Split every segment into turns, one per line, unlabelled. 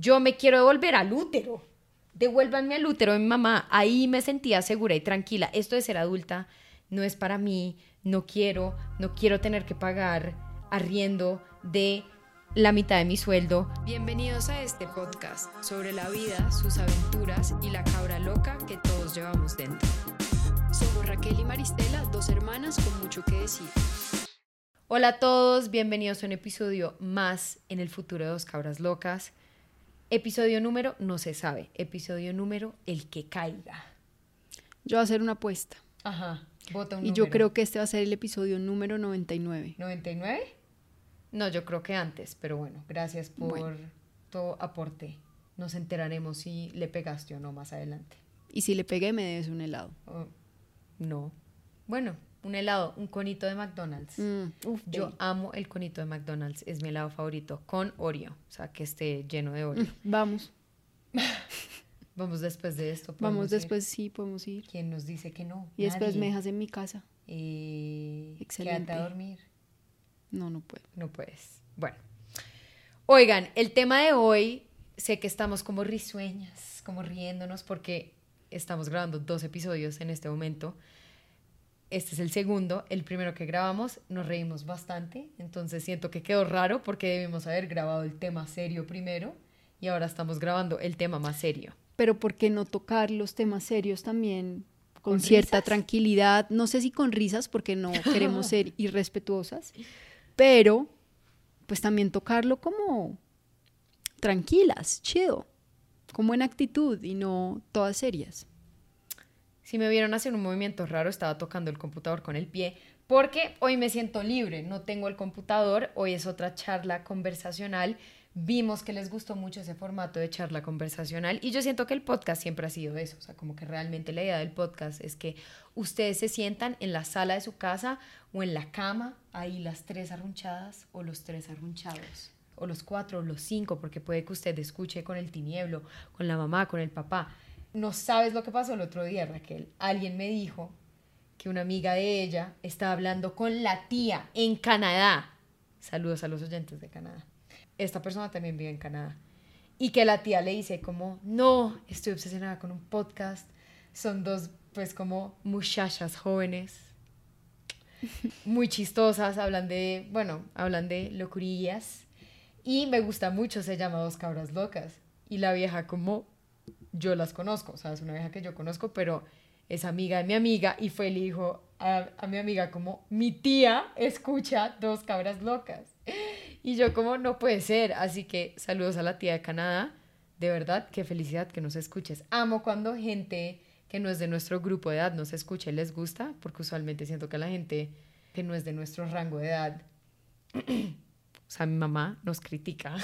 yo me quiero devolver al útero. Devuélvanme al útero de mi mamá. Ahí me sentía segura y tranquila. Esto de ser adulta no es para mí. No quiero, no quiero tener que pagar arriendo de la mitad de mi sueldo.
Bienvenidos a este podcast sobre la vida, sus aventuras y la cabra loca que todos llevamos dentro. Somos Raquel y Maristela, dos hermanas con mucho que decir.
Hola a todos, bienvenidos a un episodio más en el futuro de Dos Cabras Locas. Episodio número no se sabe, episodio número el que caiga.
Yo voy a hacer una apuesta.
Ajá, vota un
Y yo creo que este va a ser el episodio número 99.
¿99? No, yo creo que antes, pero bueno, gracias por
Bueno.
tu aporte. Nos enteraremos si le pegaste o no más adelante.
Y si le pegué, me debes un helado.
O- no. Bueno, un helado, un conito de McDonald's.
Mm, uf,
Yo amo el conito de McDonald's, es mi helado favorito, con Oreo, o sea, que esté lleno de Oreo.
Vamos,
Vamos después de esto.
vamos
ir.
después, sí, podemos ir.
¿Quién nos dice que no?
Y después me dejas en mi casa.
Eh,
Excelente.
Quédate a dormir.
No, no puedo.
No puedes. Bueno. Oigan, el tema de hoy, sé que estamos como risueñas, como riéndonos, porque estamos grabando dos episodios en este momento. Este es el segundo, el primero que grabamos, nos reímos bastante, entonces siento que quedó raro porque debimos haber grabado el tema serio primero y ahora estamos grabando el tema más serio.
Pero ¿por qué no tocar los temas serios también con,
¿Con
cierta
risas?
tranquilidad? No sé si con risas, porque no queremos ser irrespetuosas, pero pues también tocarlo como tranquilas, chido, con buena actitud y no todas serias.
Si me vieron hacer un movimiento raro, estaba tocando el computador con el pie, porque hoy me siento libre, no tengo el computador, hoy es otra charla conversacional. Vimos que les gustó mucho ese formato de charla conversacional y yo siento que el podcast siempre ha sido eso, o sea, como que realmente la idea del podcast es que ustedes se sientan en la sala de su casa o en la cama, ahí las tres arrunchadas o los tres arrunchados, o los cuatro o los cinco, porque puede que usted escuche con el tinieblo, con la mamá, con el papá. No sabes lo que pasó el otro día, Raquel. Alguien me dijo que una amiga de ella estaba hablando con la tía en Canadá. Saludos a los oyentes de Canadá. Esta persona también vive en Canadá. Y que la tía le dice como, no, estoy obsesionada con un podcast. Son dos, pues como muchachas jóvenes, muy chistosas, hablan de, bueno, hablan de locurillas. Y me gusta mucho, se llama Dos Cabras Locas. Y la vieja como, yo las conozco, o sea, es una vieja que yo conozco, pero es amiga de mi amiga y fue y le dijo a, a mi amiga como, mi tía escucha Dos Cabras Locas. Y yo como, no puede ser, así que saludos a la tía de Canadá, de verdad, qué felicidad que nos escuches. Amo cuando gente que no es de nuestro grupo de edad nos escucha y les gusta, porque usualmente siento que la gente que no es de nuestro rango de edad, o sea, mi mamá nos critica.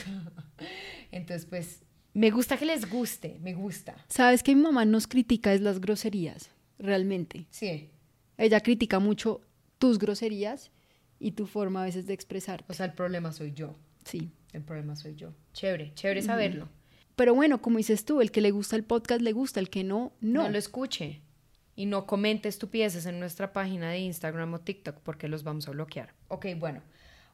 Entonces, pues, me gusta que les guste, me gusta.
Sabes que mi mamá nos critica es las groserías, realmente.
Sí,
Ella critica mucho tus groserías y tu forma a veces de expresarte.
o sea, el problema soy yo,
Sí.
el problema soy yo. Chévere, chévere saberlo.
Pero bueno, como dices tú, el que le gusta el podcast le gusta, el que no, no.
No lo escuche y no comente estupideces en nuestra página de Instagram o TikTok porque los vamos a bloquear. Ok, bueno.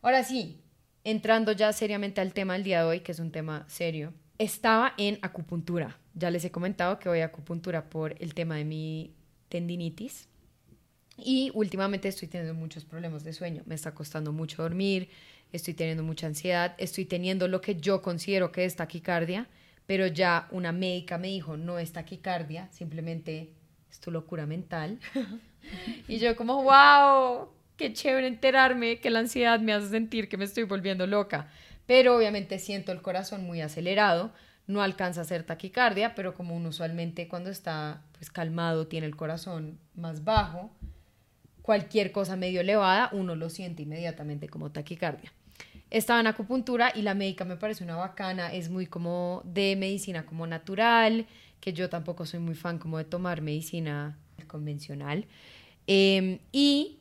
Ahora sí, entrando ya seriamente al tema del día de hoy, que es un tema serio. Estaba en acupuntura. Ya les he comentado que voy a acupuntura por el tema de mi tendinitis. Y últimamente estoy teniendo muchos problemas de sueño. Me está costando mucho dormir, estoy teniendo mucha ansiedad, estoy teniendo lo que yo considero que es taquicardia, pero ya una médica me dijo, no es taquicardia, simplemente es tu locura mental. y yo como, wow, qué chévere enterarme que la ansiedad me hace sentir que me estoy volviendo loca. Pero obviamente siento el corazón muy acelerado, no alcanza a ser taquicardia, pero como uno usualmente cuando está pues calmado tiene el corazón más bajo, cualquier cosa medio elevada, uno lo siente inmediatamente como taquicardia. Estaba en acupuntura y la médica me parece una bacana, es muy como de medicina como natural, que yo tampoco soy muy fan como de tomar medicina convencional. Eh, y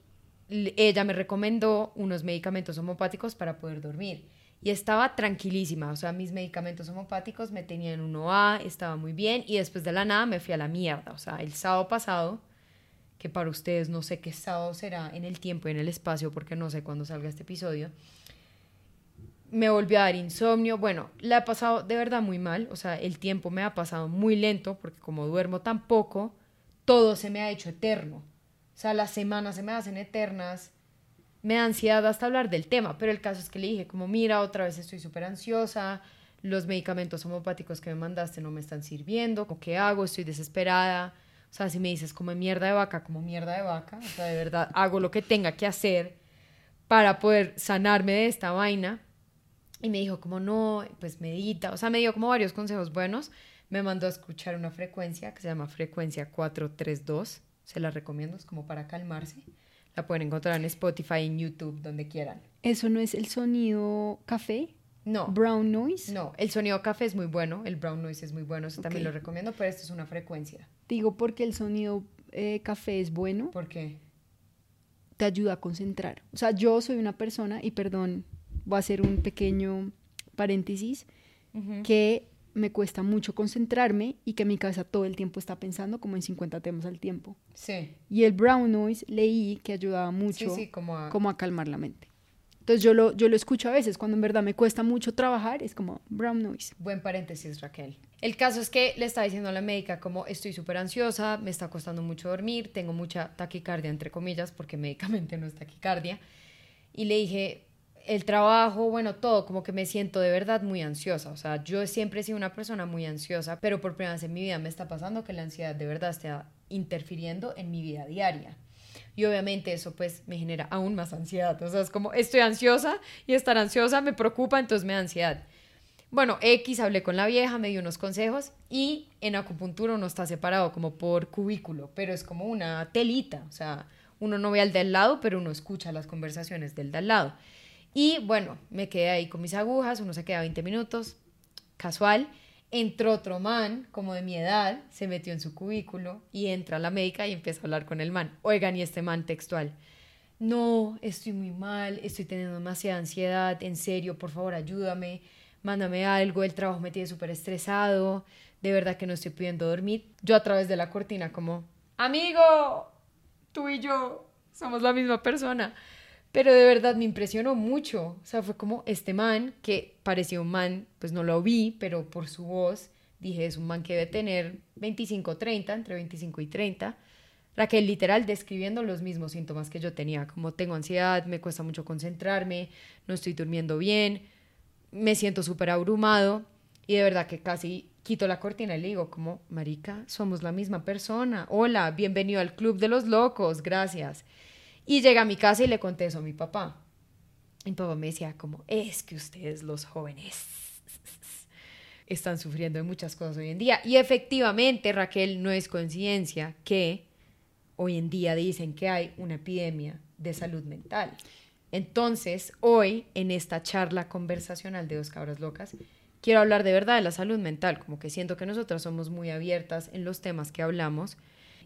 ella me recomendó unos medicamentos homopáticos para poder dormir. Y estaba tranquilísima, o sea, mis medicamentos homopáticos me tenían uno A, estaba muy bien, y después de la nada me fui a la mierda. O sea, el sábado pasado, que para ustedes no sé qué sábado será en el tiempo y en el espacio, porque no sé cuándo salga este episodio, me volvió a dar insomnio. Bueno, la he pasado de verdad muy mal. O sea, el tiempo me ha pasado muy lento porque como duermo tan poco, todo se me ha hecho eterno. O sea, las semanas se me hacen eternas. Me da ansiedad hasta hablar del tema, pero el caso es que le dije como, mira, otra vez estoy súper ansiosa, los medicamentos homopáticos que me mandaste no me están sirviendo, ¿qué hago? Estoy desesperada. O sea, si me dices como mierda de vaca, como mierda de vaca, o sea, de verdad, hago lo que tenga que hacer para poder sanarme de esta vaina. Y me dijo como no, pues medita, o sea, me dio como varios consejos buenos. Me mandó a escuchar una frecuencia que se llama frecuencia 432. Se la recomiendo, es como para calmarse. La pueden encontrar en Spotify, en YouTube, donde quieran.
¿Eso no es el sonido café?
No.
¿Brown noise?
No, el sonido café es muy bueno, el brown noise es muy bueno, eso también lo recomiendo, pero esto es una frecuencia.
Digo porque el sonido eh, café es bueno.
¿Por qué?
Te ayuda a concentrar. O sea, yo soy una persona, y perdón, voy a hacer un pequeño paréntesis, que me cuesta mucho concentrarme y que mi cabeza todo el tiempo está pensando como en 50 temas al tiempo.
Sí.
Y el brown noise leí que ayudaba mucho
como, a...
como a calmar la mente. Entonces yo lo, yo lo escucho a veces, cuando en verdad me cuesta mucho trabajar, es como brown noise.
Buen paréntesis, Raquel. El caso es que le estaba diciendo a la médica como estoy súper ansiosa, me está costando mucho dormir, tengo mucha taquicardia, entre comillas, porque médicamente no es taquicardia. Y le dije, el trabajo, bueno, todo, como que me siento de verdad muy ansiosa. O sea, yo siempre he sido una persona muy ansiosa, pero por primera vez en mi vida me está pasando que la ansiedad de verdad está interfiriendo en mi vida diaria. Y obviamente eso pues me genera aún más ansiedad. O sea, es como estoy ansiosa y estar ansiosa me preocupa, entonces me da ansiedad. Bueno, X, hablé con la vieja, me dio unos consejos y en acupuntura uno está separado como por cubículo, pero es como una telita. O sea, uno no ve al de al lado, pero uno escucha las conversaciones del de al lado. Y bueno, me quedé ahí con mis agujas, uno se queda 20 minutos, casual. Entró otro man, como de mi edad, se metió en su cubículo y entra la médica y empieza a hablar con el man. Oigan, y este man textual. No, estoy muy mal, estoy teniendo demasiada ansiedad, en serio, por favor, ayúdame, mándame algo, el trabajo me tiene súper estresado, de verdad que no estoy pudiendo dormir. Yo a través de la cortina como, amigo, tú y yo somos la misma persona. Pero de verdad me impresionó mucho. O sea, fue como este man, que parecía un man, pues no lo vi, pero por su voz dije, es un man que debe tener 25, 30, entre 25 y 30. Raquel literal describiendo los mismos síntomas que yo tenía, como tengo ansiedad, me cuesta mucho concentrarme, no estoy durmiendo bien, me siento súper abrumado y de verdad que casi quito la cortina y le digo como, marica, somos la misma persona, hola, bienvenido al Club de los Locos, gracias. Y llegué a mi casa y le conté eso a mi papá. Y mi papá me decía como, es que ustedes los jóvenes están sufriendo de muchas cosas hoy en día. Y efectivamente, Raquel, no es coincidencia que hoy en día dicen que hay una epidemia de salud mental. Entonces, hoy, en esta charla conversacional de Dos Cabras Locas, quiero hablar de verdad de la salud mental, como que siento que nosotras somos muy abiertas en los temas que hablamos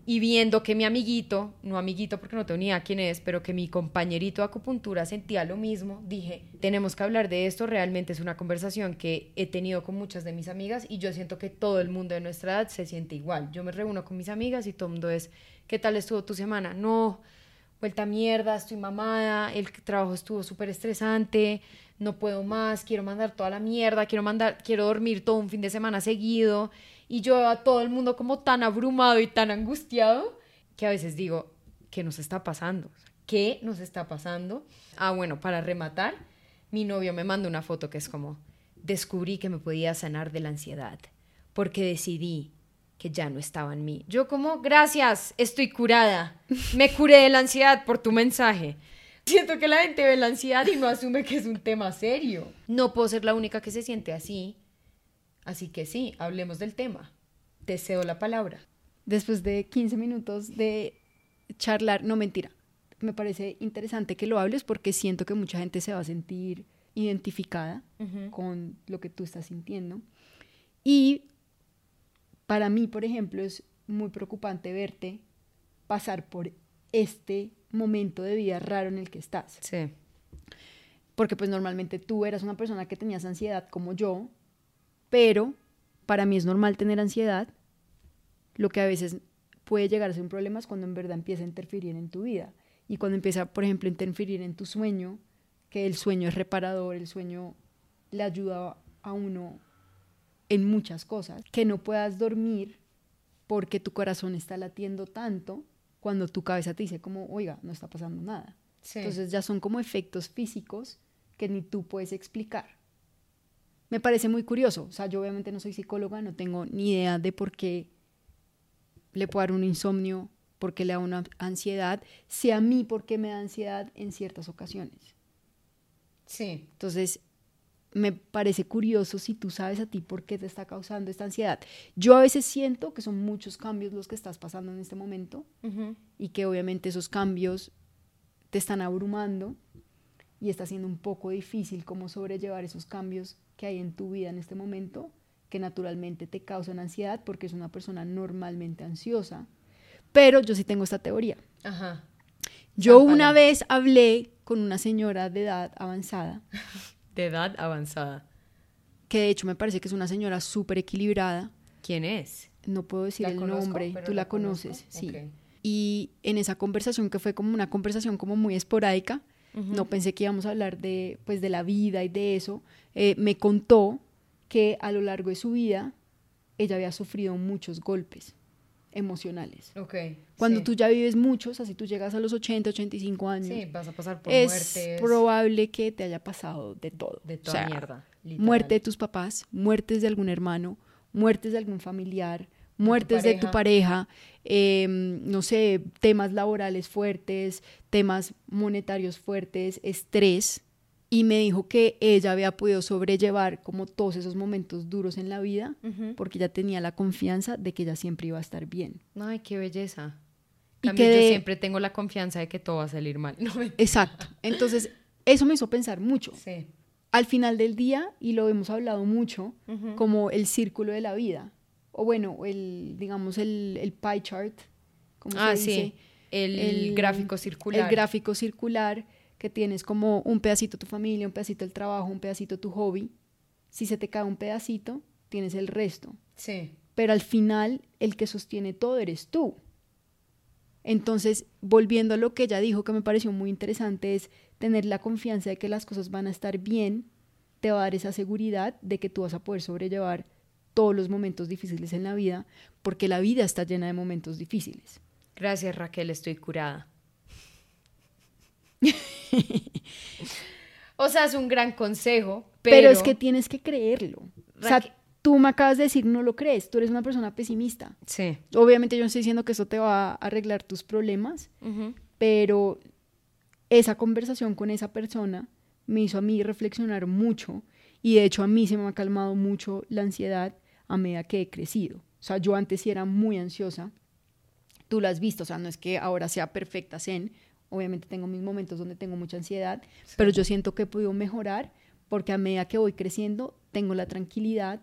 y viendo que mi amiguito, no amiguito porque no tenía quién es, pero que mi compañerito de acupuntura sentía lo mismo, dije, tenemos que hablar de esto, realmente es una conversación que he tenido con muchas de mis amigas y yo siento que todo el mundo de nuestra edad se siente igual. Yo me reúno con mis amigas y todo el mundo es, ¿qué tal estuvo tu semana? No, vuelta mierda, estoy mamada, el trabajo estuvo súper estresante, no puedo más, quiero mandar toda la mierda, quiero mandar, quiero dormir todo un fin de semana seguido y yo a todo el mundo como tan abrumado y tan angustiado que a veces digo, ¿qué nos está pasando? ¿Qué nos está pasando? Ah, bueno, para rematar, mi novio me manda una foto que es como, descubrí que me podía sanar de la ansiedad porque decidí que ya no estaba en mí. Yo como, gracias, estoy curada. Me curé de la ansiedad por tu mensaje. Siento que la gente ve la ansiedad y no asume que es un tema serio. No puedo ser la única que se siente así. Así que sí, hablemos del tema. Te cedo la palabra.
Después de 15 minutos de charlar, no mentira, me parece interesante que lo hables porque siento que mucha gente se va a sentir identificada con lo que tú estás sintiendo. Y para mí, por ejemplo, es muy preocupante verte pasar por este momento de vida raro en el que estás.
Sí.
Porque pues normalmente tú eras una persona que tenías ansiedad como yo, pero para mí es normal tener ansiedad. Lo que a veces puede llegar a ser un problema es cuando en verdad empieza a interferir en tu vida. Y cuando empieza, por ejemplo, a interferir en tu sueño, que el sueño es reparador, el sueño le ayuda a uno en muchas cosas. Que no puedas dormir porque tu corazón está latiendo tanto cuando tu cabeza te dice como, oiga, no está pasando nada.
Sí.
Entonces ya son como efectos físicos que ni tú puedes explicar. Me parece muy curioso. O sea, yo obviamente no soy psicóloga, no tengo ni idea de por qué le puedo dar un insomnio, por qué le da una ansiedad, sé a mí por qué me da ansiedad en ciertas ocasiones.
sí.
Entonces, me parece curioso si tú sabes a ti por qué te está causando esta ansiedad. Yo a veces siento que son muchos cambios los que estás pasando en este momento y que obviamente esos cambios te están abrumando y está siendo un poco difícil cómo sobrellevar esos cambios que hay en tu vida en este momento que naturalmente te causan ansiedad porque es una persona normalmente ansiosa. Pero yo sí tengo esta teoría.
Ajá.
Yo una vez hablé con una señora de edad avanzada,
De edad avanzada.
que de hecho me parece que es una señora súper equilibrada.
¿Quién es?
No puedo decir
¿La
el
conozco?
nombre, tú la, conoces, sí. Y en esa conversación que fue como una conversación como muy esporádica, no pensé que íbamos a hablar de, pues, de la vida y de eso, eh, me contó que a lo largo de su vida ella había sufrido muchos golpes emocionales.
Ok.
Cuando
sí.
tú ya vives muchos, así tú llegas a los 80, 85 años,
Sí, vas a pasar por
es
muertes.
probable que te haya pasado de todo.
De
O
toda
sea,
mierda. literal.
muerte de tus papás, muertes de algún hermano, muertes de algún familiar, muertes de tu pareja, eh, no sé, temas laborales fuertes, temas monetarios fuertes, estrés. Y me dijo que ella había podido sobrellevar como todos esos momentos duros en la vida
Ujú.
porque ya tenía la confianza de que ella siempre iba a estar bien.
Ay, qué belleza.
Y
Cambio,
que
yo
de-
siempre tengo la confianza de que todo va a salir mal. No, me-
Exacto. Entonces, eso me hizo pensar mucho.
sí.
Al final del día, y lo hemos hablado mucho,
Ujú.
como el círculo de la vida. O bueno, el, digamos, el, el pie chart. como
Ah,
se
sí.
dice,
El,
el-
gráfico circular.
El gráfico circular, que tienes como un pedacito tu familia, un pedacito el trabajo, un pedacito tu hobby. Si se te cae un pedacito, tienes el resto.
Sí.
Pero al final, el que sostiene todo eres tú. Entonces, volviendo a lo que ella dijo, que me pareció muy interesante, es tener la confianza de que las cosas van a estar bien, te va a dar esa seguridad de que tú vas a poder sobrellevar todos los momentos difíciles en la vida, porque la vida está llena de momentos difíciles.
Gracias, Raquel, estoy curada. o sea, es un gran consejo, pero,
Pero, es que tienes que creerlo. O sea, tú me acabas de decir, no lo crees, tú eres una persona pesimista.
Sí.
Obviamente yo no estoy diciendo que eso te va a arreglar tus problemas, pero esa conversación con esa persona me hizo a mí reflexionar mucho y de hecho a mí se me ha calmado mucho la ansiedad a medida que he crecido. O sea, yo antes sí era muy ansiosa, tú lo has visto, o sea, no es que ahora sea perfecta zen, obviamente tengo mis momentos donde tengo mucha ansiedad, pero yo siento que he podido mejorar porque a medida que voy creciendo tengo la tranquilidad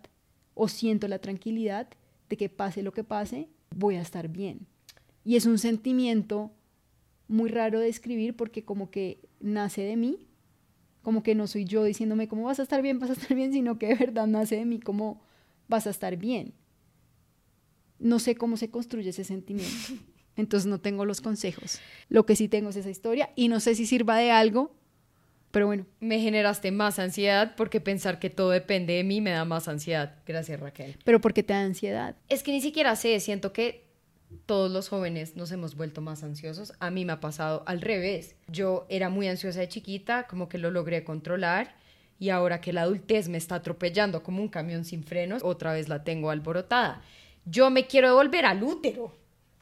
o siento la tranquilidad de que pase lo que pase, voy a estar bien. Y es un sentimiento muy raro de escribir porque como que nace de mí, como que no soy yo diciéndome cómo vas a estar bien, vas a estar bien, sino que de verdad nace de mí como vas a estar bien. No sé cómo se construye ese sentimiento. Entonces no tengo los consejos. Lo que sí tengo es esa historia y no sé si sirva de algo, pero bueno,
Me generaste más ansiedad porque pensar que todo depende de mí me da más ansiedad. Gracias, Raquel.
pero porque te da ansiedad.
Es que ni siquiera sé, siento que todos los jóvenes nos hemos vuelto más ansiosos. A mí me ha pasado al revés. Yo era muy ansiosa de chiquita, como que lo logré controlar y ahora que la adultez me está atropellando como un camión sin frenos, otra vez la tengo alborotada. Yo me quiero devolver al útero.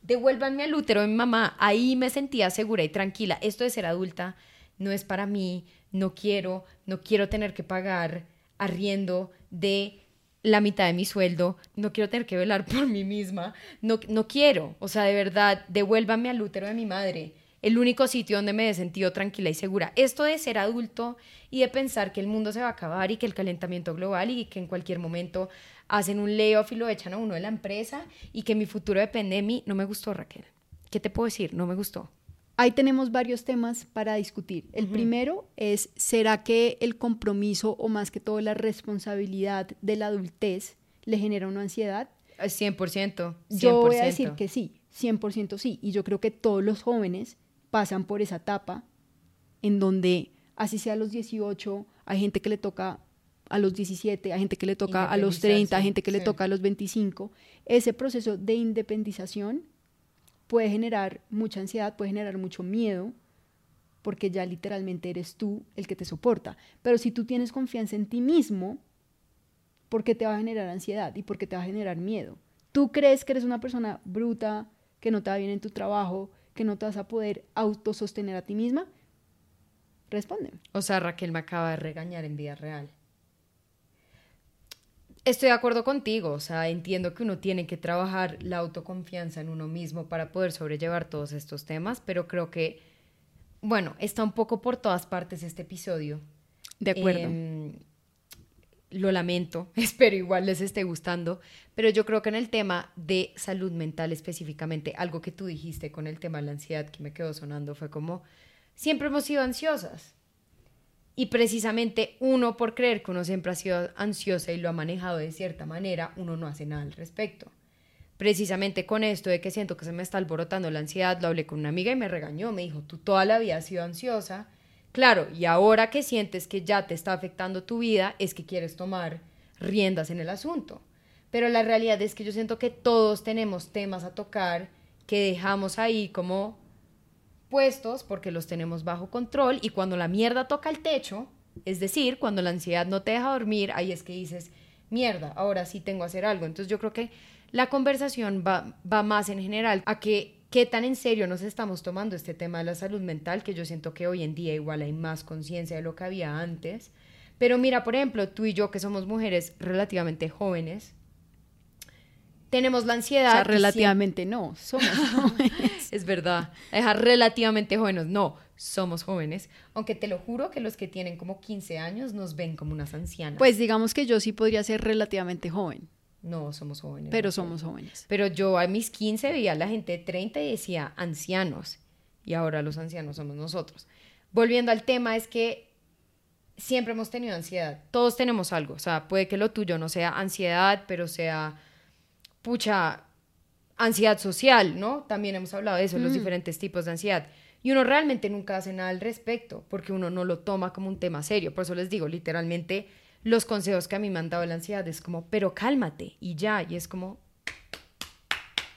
Devuélvanme al útero de mi mamá. Ahí me sentía segura y tranquila. Esto de ser adulta no es para mí. No quiero, no quiero tener que pagar arriendo de la mitad de mi sueldo, no quiero tener que velar por mí misma, no, no quiero, o sea, de verdad, devuélvame al útero de mi madre, el único sitio donde me he sentido tranquila y segura. Esto de ser adulto y de pensar que el mundo se va a acabar y que el calentamiento global y que en cualquier momento hacen un layoff y lo echan a uno de la empresa y que mi futuro depende de mí, no me gustó, Raquel. ¿Qué te puedo decir? No me gustó.
Ahí tenemos varios temas para discutir. El primero es, ¿será que el compromiso o más que todo la responsabilidad de la adultez le genera una ansiedad?
Eh, 100%. 100%.
Yo voy a decir que sí, 100% sí. Y yo creo que todos los jóvenes pasan por esa etapa en donde, así sea a los 18, hay gente que le toca a los 17, hay gente que le toca a los 30, hay gente que le
sí.
toca a los 25. Ese proceso de independización puede generar mucha ansiedad, puede generar mucho miedo, porque ya literalmente eres tú el que te soporta. Pero si tú tienes confianza en ti mismo, ¿por qué te va a generar ansiedad y por qué te va a generar miedo? ¿Tú crees que eres una persona bruta, que no te va bien en tu trabajo, que no te vas a poder autosostener a ti misma? Responde.
O sea, Raquel me acaba de regañar en vida real. Estoy de acuerdo contigo, o sea, entiendo que uno tiene que trabajar la autoconfianza en uno mismo para poder sobrellevar todos estos temas, pero creo que, bueno, está un poco por todas partes este episodio.
De acuerdo.
Em, lo lamento, espero igual les esté gustando, pero yo creo que en el tema de salud mental específicamente, algo que tú dijiste con el tema de la ansiedad que me quedó sonando fue como, siempre hemos sido ansiosas. Y precisamente uno por creer que uno siempre ha sido ansiosa y lo ha manejado de cierta manera, uno no hace nada al respecto. Precisamente con esto de que siento que se me está alborotando la ansiedad, lo hablé con una amiga y me regañó, me dijo, tú toda la vida has sido ansiosa. Claro, y ahora que sientes que ya te está afectando tu vida, es que quieres tomar riendas en el asunto. Pero la realidad es que yo siento que todos tenemos temas a tocar que dejamos ahí como puestos porque los tenemos bajo control y cuando la mierda toca el techo, es decir, cuando la ansiedad no te deja dormir, ahí es que dices, mierda, ahora sí tengo que hacer algo. Entonces yo creo que la conversación va, va más en general a que qué tan en serio nos estamos tomando este tema de la salud mental, que yo siento que hoy en día igual hay más conciencia de lo que había antes. Pero mira, por ejemplo, tú y yo que somos mujeres relativamente jóvenes, tenemos la
o
ansiedad.
sea,
y
relativamente no, somos jóvenes.
es verdad. Dejar relativamente jóvenes. No, somos jóvenes. Aunque te lo juro que los que tienen como 15 años nos ven como unas ancianas.
Pues digamos que yo sí podría ser relativamente joven,
no, somos jóvenes.
pero somos jóvenes.
Pero yo a mis 15 veía a la gente de 30 y decía ancianos. Y ahora los ancianos somos nosotros. Volviendo al tema, es que siempre hemos tenido ansiedad. Todos tenemos algo. O sea, puede que lo tuyo no sea ansiedad, pero sea, pucha, ansiedad social, ¿no? También hemos hablado de eso, los diferentes tipos de ansiedad. Y uno realmente nunca hace nada al respecto, porque uno no lo toma como un tema serio. Por eso les digo, literalmente, los consejos que a mí me han dado de la ansiedad es como, pero cálmate, y ya. Y es como,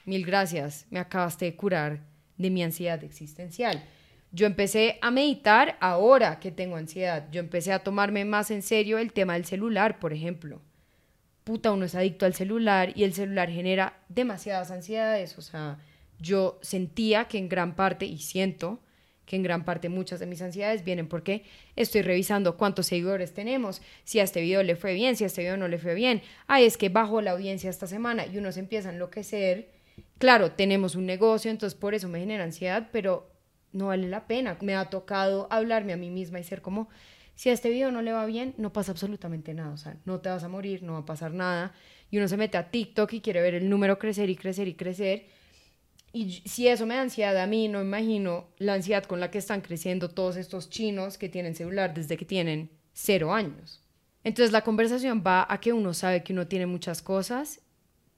mil gracias, me acabaste de curar de mi ansiedad existencial. Yo empecé a meditar ahora que tengo ansiedad. Yo empecé a tomarme más en serio el tema del celular, por ejemplo. Puta, uno es adicto al celular y el celular genera demasiadas ansiedades. O sea, yo sentía que en gran parte, y siento que en gran parte muchas de mis ansiedades vienen porque estoy revisando cuántos seguidores tenemos, si a este video le fue bien, si a este video no le fue bien. Ay, es que bajó la audiencia esta semana y uno se empieza a enloquecer. Claro, tenemos un negocio, entonces por eso me genera ansiedad, pero no vale la pena. Me ha tocado hablarme a mí misma y ser como, si a este video no le va bien, no pasa absolutamente nada. O sea, no te vas a morir, no va a pasar nada. Y uno se mete a TikTok y quiere ver el número crecer y crecer y crecer. Y si eso me da ansiedad a mí, no imagino la ansiedad con la que están creciendo todos estos chinos que tienen celular desde que tienen cero años. Entonces la conversación va a que uno sabe que uno tiene muchas cosas,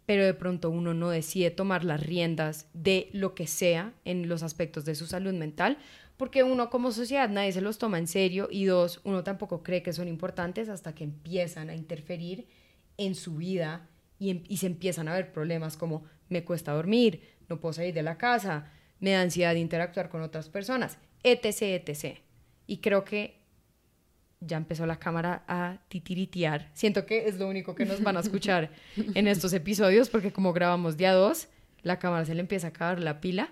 pero de pronto uno no decide tomar las riendas de lo que sea en los aspectos de su salud mental, porque uno como sociedad nadie se los toma en serio y dos, uno tampoco cree que son importantes hasta que empiezan a interferir en su vida y, em- y se empiezan a ver problemas como me cuesta dormir, no puedo salir de la casa, me da ansiedad de interactuar con otras personas, etc, etc. Y creo que ya empezó la cámara a titiritear. Siento que es lo único que nos van a escuchar en estos episodios, porque como grabamos día dos, la cámara se le empieza a acabar la pila.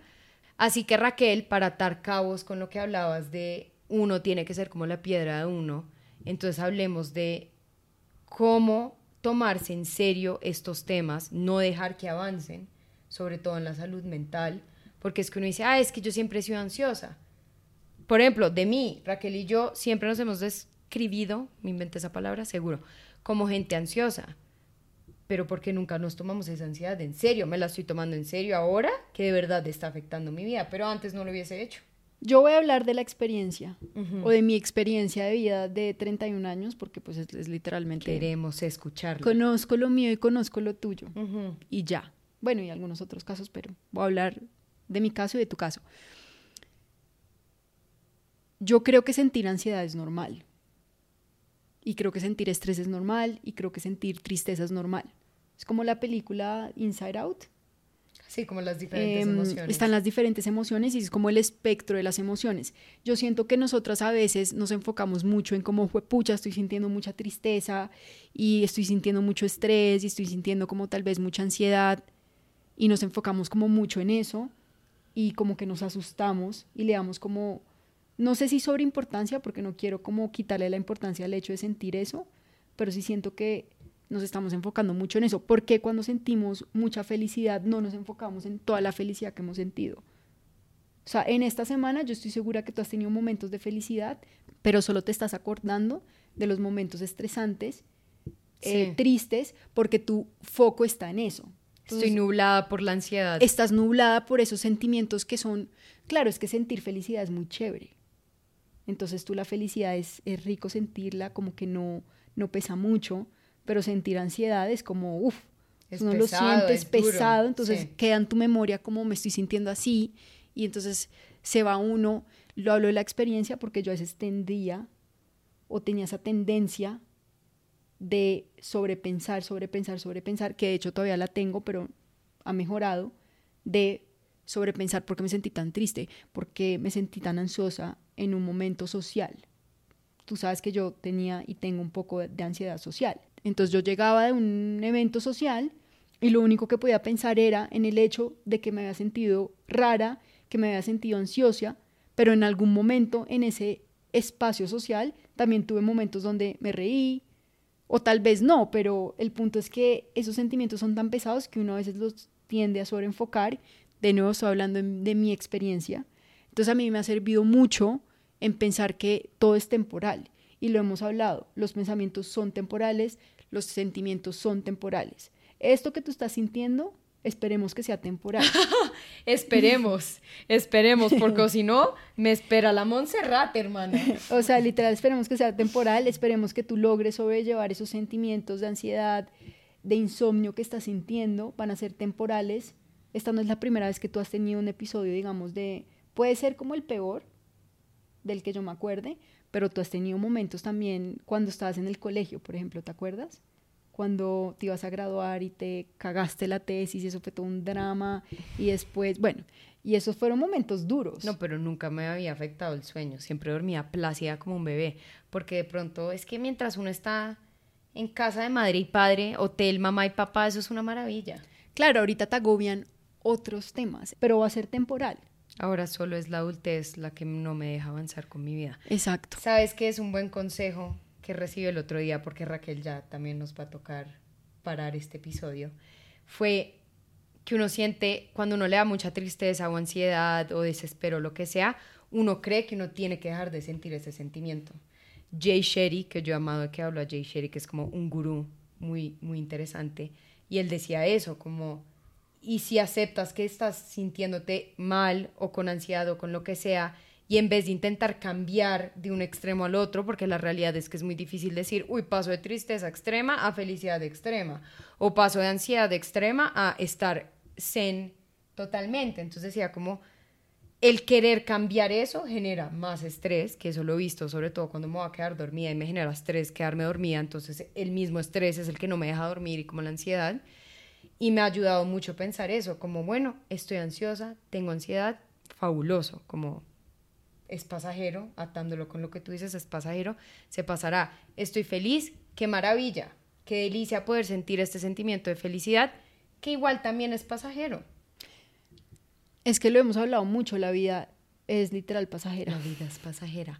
Así que Raquel, para atar cabos con lo que hablabas de uno tiene que ser como la piedra de uno, entonces hablemos de cómo tomarse en serio estos temas, no dejar que avancen, sobre todo en la salud mental, porque es que uno dice, ah, es que yo siempre he sido ansiosa. Por ejemplo, de mí, Raquel y yo siempre nos hemos describido, me inventé esa palabra, seguro, como gente ansiosa. Pero porque nunca nos tomamos esa ansiedad en serio, me la estoy tomando en serio ahora que de verdad está afectando mi vida, pero antes no lo hubiese hecho.
Yo voy a hablar de la experiencia o de mi experiencia de vida de 31 años, porque pues es, es literalmente...
Queremos escucharlo.
Conozco lo mío y conozco lo tuyo. Y ya. Bueno, y algunos otros casos, pero voy a hablar de mi caso y de tu caso. Yo creo que sentir ansiedad es normal. Y creo que sentir estrés es normal y creo que sentir tristeza es normal. Es como la película Inside Out.
Sí, como las diferentes
Em,
emociones.
Están las diferentes emociones y es como el espectro de las emociones. Yo siento que nosotras a veces nos enfocamos mucho en cómo fue pucha, estoy sintiendo mucha tristeza y estoy sintiendo mucho estrés y estoy sintiendo como tal vez mucha ansiedad y nos enfocamos como mucho en eso y como que nos asustamos y le damos como, no sé si sobre importancia porque no quiero como quitarle la importancia al hecho de sentir eso, pero sí siento que nos estamos enfocando mucho en eso. porque cuando sentimos mucha felicidad no nos enfocamos en toda la felicidad que hemos sentido? O sea, en esta semana yo estoy segura que tú has tenido momentos de felicidad, pero solo te estás acordando de los momentos estresantes, eh,
Sí.
tristes, porque tu foco está en eso.
Estoy nublada por la ansiedad.
Estás nublada por esos sentimientos que son, claro, es que sentir felicidad es muy chévere. Entonces tú la felicidad es, es rico sentirla, como que no, no pesa mucho, pero sentir ansiedad es como, uff, uno
pesado,
lo sientes
duro,
pesado, entonces
sí.
queda en tu memoria como me estoy sintiendo así, y entonces se va uno, lo hablo de la experiencia porque yo a veces tendría o tenía esa tendencia de sobrepensar, sobrepensar, sobrepensar, que de hecho todavía la tengo, pero ha mejorado, de sobrepensar porque me sentí tan triste, porque me sentí tan ansiosa en un momento social. Tú sabes que yo tenía y tengo un poco de- ansiedad social. Entonces yo llegaba de un evento social y lo único que podía pensar era en el hecho de que me había sentido rara, que me había sentido ansiosa, pero en algún momento en ese espacio social también tuve momentos donde me reí, o tal vez no, pero el punto es que esos sentimientos son tan pesados que uno a veces los tiende a sobreenfocar. De nuevo estoy hablando de mi experiencia. Entonces a mí me ha servido mucho en pensar que todo es temporal. Y lo hemos hablado, los pensamientos son temporales, los sentimientos son temporales. Esto que tú estás sintiendo, esperemos que sea temporal.
Esperemos, esperemos, porque si no, me espera la Montserrat, hermana.
O sea, literal, esperemos que sea temporal, esperemos que tú logres sobrellevar esos sentimientos de ansiedad, de insomnio que estás sintiendo, van a ser temporales. Esta no es la primera vez que tú has tenido un episodio, digamos, de... Puede ser como el peor del que yo me acuerde, pero tú has tenido momentos también cuando estabas en el colegio, por ejemplo, ¿te acuerdas? Cuando te ibas a graduar y te cagaste la tesis y eso fue todo un drama y después, bueno, y esos fueron momentos duros.
No, pero nunca me había afectado el sueño. Siempre dormía plácida como un bebé. Porque de pronto es que mientras uno está en casa de madre y padre, hotel, mamá y papá, eso es una maravilla.
Claro, ahorita te agobian otros temas, pero va a ser temporal.
Ahora solo es la adultez la que no me deja avanzar con mi vida.
Exacto.
¿Sabes qué es un buen consejo que recibí el otro día? Porque Raquel ya también nos va a tocar parar este episodio. Fue que uno siente cuando uno le da mucha tristeza o ansiedad o desespero lo que sea, uno cree que uno tiene que dejar de sentir ese sentimiento. Jay Sherry, que yo he amado que hablo a Jay Sherry, que es como un gurú muy, muy interesante, y él decía eso, como, y si aceptas que estás sintiéndote mal o con ansiedad o con lo que sea, y en vez de intentar cambiar de un extremo al otro, porque la realidad es que es muy difícil decir, uy, paso de tristeza extrema a felicidad extrema, o paso de ansiedad extrema a estar zen totalmente. Entonces decía como, el querer cambiar eso genera más estrés, que eso lo he visto, sobre todo cuando me voy a quedar dormida y me genera estrés quedarme dormida, entonces el mismo estrés es el que no me deja dormir y como la ansiedad. Y me ha ayudado mucho pensar eso, como bueno, estoy ansiosa, tengo ansiedad, fabuloso, como es pasajero, atándolo con lo que tú dices, es pasajero, se pasará. Estoy feliz, qué maravilla, qué delicia poder sentir este sentimiento de felicidad, que igual también es pasajero.
Es que lo hemos hablado mucho, la vida es literal
La
pasajera.
vida es pasajera.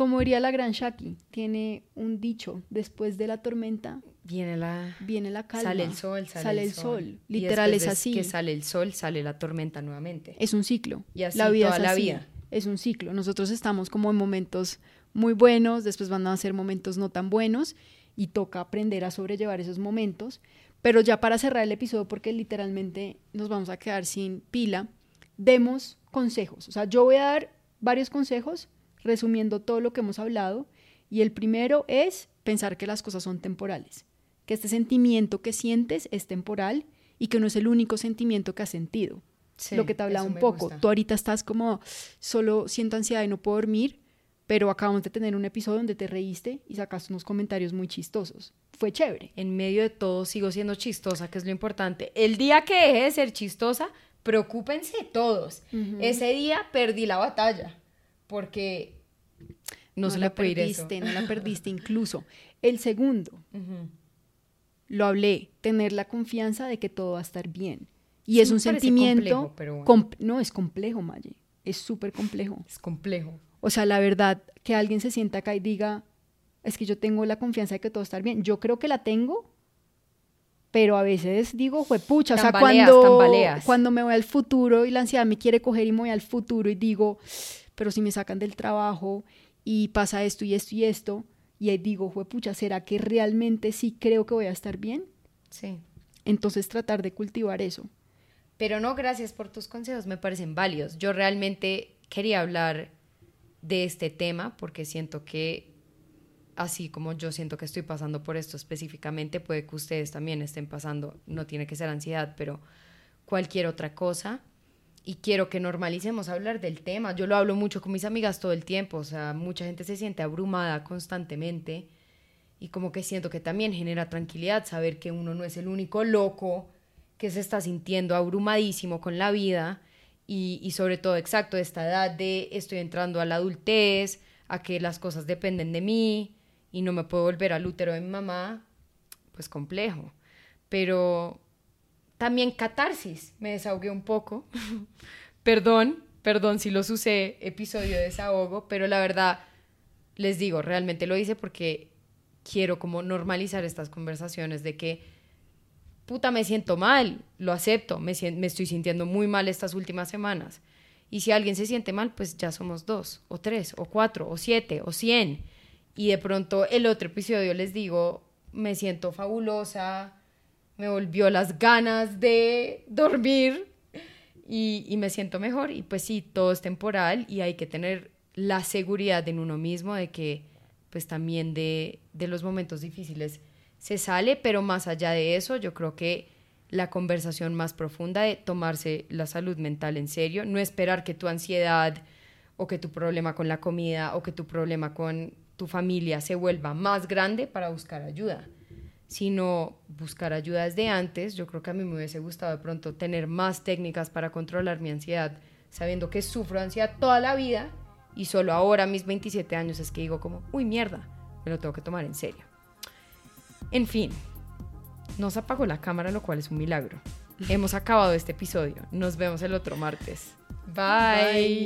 Como diría la gran Shaki, tiene un dicho, después de la tormenta
Viene la...
viene la calma.
Sale el sol, sale, el sol.
Literal es así.
que sale el sol, sale la tormenta nuevamente.
Es un ciclo.
Y así
la vida
toda
es
la vida.
Es un ciclo. Nosotros estamos como en momentos muy buenos, después van a ser momentos no tan buenos y toca aprender a sobrellevar esos momentos. Pero ya para cerrar el episodio, porque literalmente nos vamos a quedar sin pila, demos consejos. O sea, yo voy a dar varios consejos resumiendo todo lo que hemos hablado. Y el primero es pensar que las cosas son temporales, que este sentimiento que sientes es temporal y que no es el único sentimiento que has sentido
Sí,
lo que te hablaba un poco.
gusta.
Tú ahorita estás como, solo siento ansiedad y no puedo dormir, pero acabamos de tener un episodio donde te reíste y sacaste unos comentarios muy chistosos. Fue chévere.
En medio de todo sigo siendo chistosa, que es lo importante. El día que deje de ser chistosa, preocúpense todos. Ese día perdí la batalla, porque no, se
la
ir eso.
perdiste, no la perdiste incluso. El segundo, lo hablé, tener la confianza de que todo va a estar bien. Y
Sí,
es un sentimiento...
complejo, pero bueno.
com- no, es complejo, Maye. Es súper complejo.
Es complejo.
O sea, la verdad, que alguien se sienta acá y diga, es que yo tengo la confianza de que todo va a estar bien. Yo creo que la tengo, pero a veces digo, juepucha, o sea, cuando,
tambaleas.
cuando me voy al futuro y la ansiedad me quiere coger y me voy al futuro y digo, pero si me sacan del trabajo y pasa esto y esto y esto, y ahí digo, juepucha, ¿será que realmente sí creo que voy a estar bien?
Sí.
Entonces tratar de cultivar eso.
Pero no, gracias por tus consejos, me parecen válidos. Yo realmente quería hablar de este tema porque siento que, así como yo siento que estoy pasando por esto específicamente, puede que ustedes también estén pasando, no tiene que ser ansiedad, pero cualquier otra cosa. Y quiero que normalicemos hablar del tema. Yo lo hablo mucho con mis amigas todo el tiempo, o sea, mucha gente se siente abrumada constantemente y como que siento que también genera tranquilidad saber que uno no es el único loco que se está sintiendo abrumadísimo con la vida y, sobre todo, exacto, esta edad de estoy entrando a la adultez, a que las cosas dependen de mí y no me puedo volver al útero de mi mamá, pues complejo. Pero también catarsis, me desahogué un poco. perdón, perdón si los usé episodio de desahogo, pero la verdad, les digo, realmente lo hice porque quiero como normalizar estas conversaciones de que, puta, me siento mal, lo acepto, me, me estoy sintiendo muy mal estas últimas semanas. Y si alguien se siente mal, pues ya somos dos, o tres, o cuatro, o siete, o cien. Y de pronto el otro episodio les digo, me siento fabulosa, me volvió las ganas de dormir y, me siento mejor. Y pues sí, todo es temporal y hay que tener la seguridad en uno mismo de que pues también de, de los momentos difíciles se sale, pero más allá de eso, yo creo que la conversación más profunda de tomarse la salud mental en serio, no esperar que tu ansiedad o que tu problema con la comida o que tu problema con tu familia se vuelva más grande para buscar ayuda, sino buscar ayuda desde antes. Yo creo que a mí me hubiese gustado de pronto tener más técnicas para controlar mi ansiedad, sabiendo que sufro ansiedad toda la vida y solo ahora, a mis 27 años, es que digo como, uy, mierda, me lo tengo que tomar en serio. En fin, nos apagó la cámara, lo cual es un milagro. Hemos acabado este episodio. Nos vemos el otro martes. Bye.